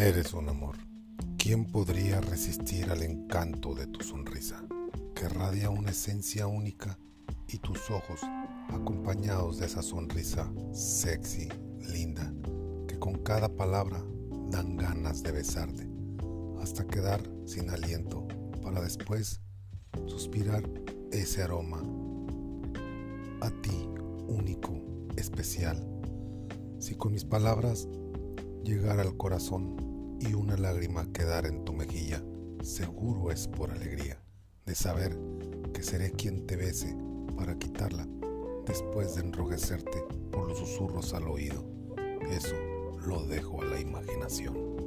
Eres un amor. ¿Quién podría resistir al encanto de tu sonrisa, que radia una esencia única y tus ojos, acompañados de esa sonrisa sexy, linda, que con cada palabra dan ganas de besarte, hasta quedar sin aliento, para después suspirar ese aroma a ti, único, especial. Si con mis palabras llegar al corazón y una lágrima quedar en tu mejilla, seguro es por alegría de saber que seré quien te bese para quitarla después de enrojecerte por los susurros al oído. Eso lo dejo a la imaginación.